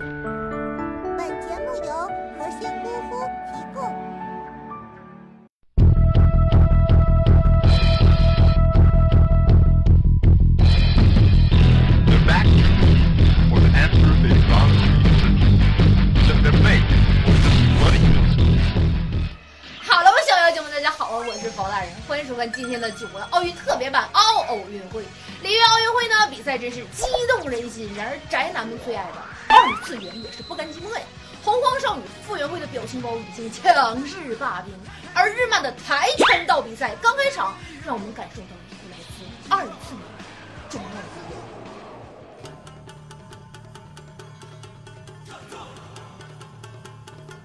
本包大人，欢迎收看今天的九国奥运特别版奥奥运会。里约奥运会呢，比赛真是激动人心。然而，宅男们最爱的二次元也是不甘寂寞呀。洪荒少女傅园慧的表情包已经强势霸屏，而日漫的跆拳道比赛刚开场，让我们感受到来自二次元的重要力。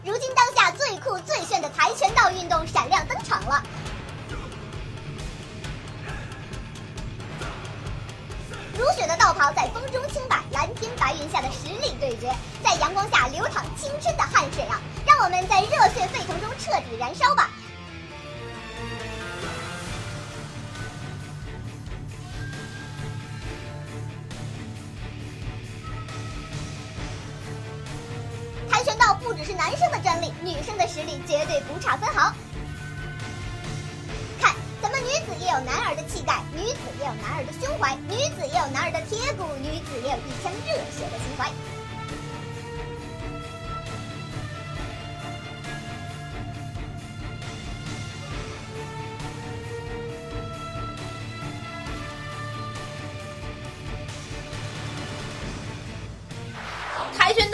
如今当下最酷最炫的跆拳道运动闪亮登场了。如雪的道袍在风中轻摆，蓝天白云下的实力对决，在阳光下流淌青春的汗水啊！让我们在热血沸腾中彻底燃烧吧！跆拳道不只是男生的专利，女生的实力绝对不差分毫。有男儿的气概，女子也有男儿的胸怀，女子也有男儿的铁骨，女子也有一腔热血的情怀。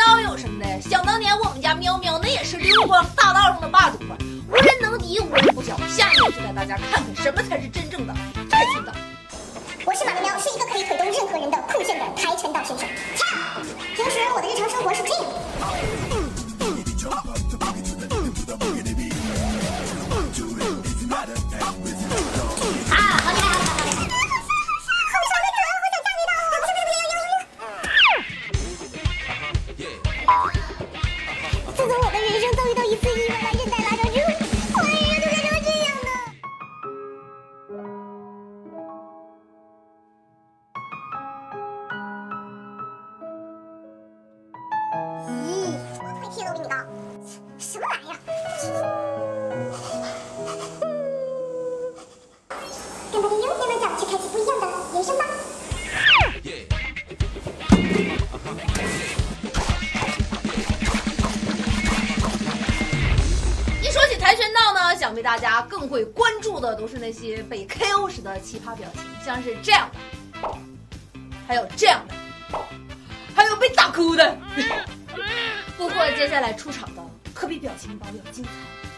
喵有什么的？想当年我们家喵喵那也是溜光大道上的霸主啊，无人能敌，无人不晓。下面就带大家看看什么才是真正的跆拳道。我是马喵喵，是一个可以腿动任何人我腿贴的我比你高，什么玩意儿？跟本地优点们讲，去开启不一样的人生吧。一说起跆拳道呢，想必大家更会关注的都是那些被 KO 时的奇葩表情，像是这样的，还有这样的，还有被打哭的。不过接下来出场的可比表情包要精彩。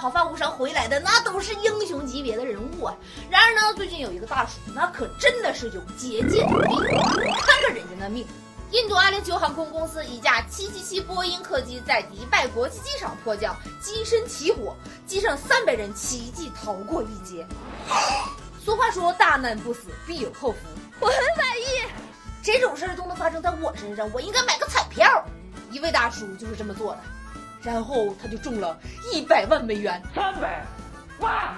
毫发无伤回来的，那都是英雄级别的人物啊。然而呢，最近有一个大叔，那可真的是有劫贱之弊，看看人家那命。印度阿联酋航空公司一架777波音客机在迪拜国际机场迫降，机身起火，机上三百人奇迹逃过一劫。俗话说，大难不死，必有后福。我很满意。这种事儿都能发生在我身上，我应该买个彩票。一位大叔就是这么做的。然后他就中了一百万美元。三百万。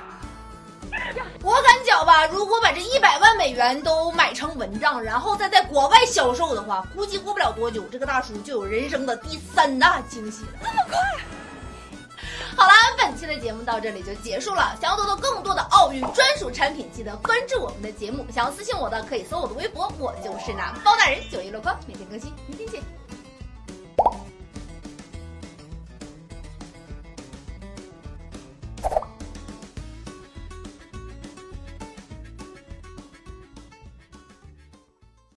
我敢讲吧，如果把这一百万美元都买成蚊帐，然后再在国外销售的话，估计过不了多久，这个大叔就有人生的第三大惊喜了。这么快？好了，本期的节目到这里就结束了。想要得到更多的奥运专属产品，记得关注我们的节目。想要私信我的，可以搜我的微博，我就是那包大人，九一乐观，每天更新，明天见。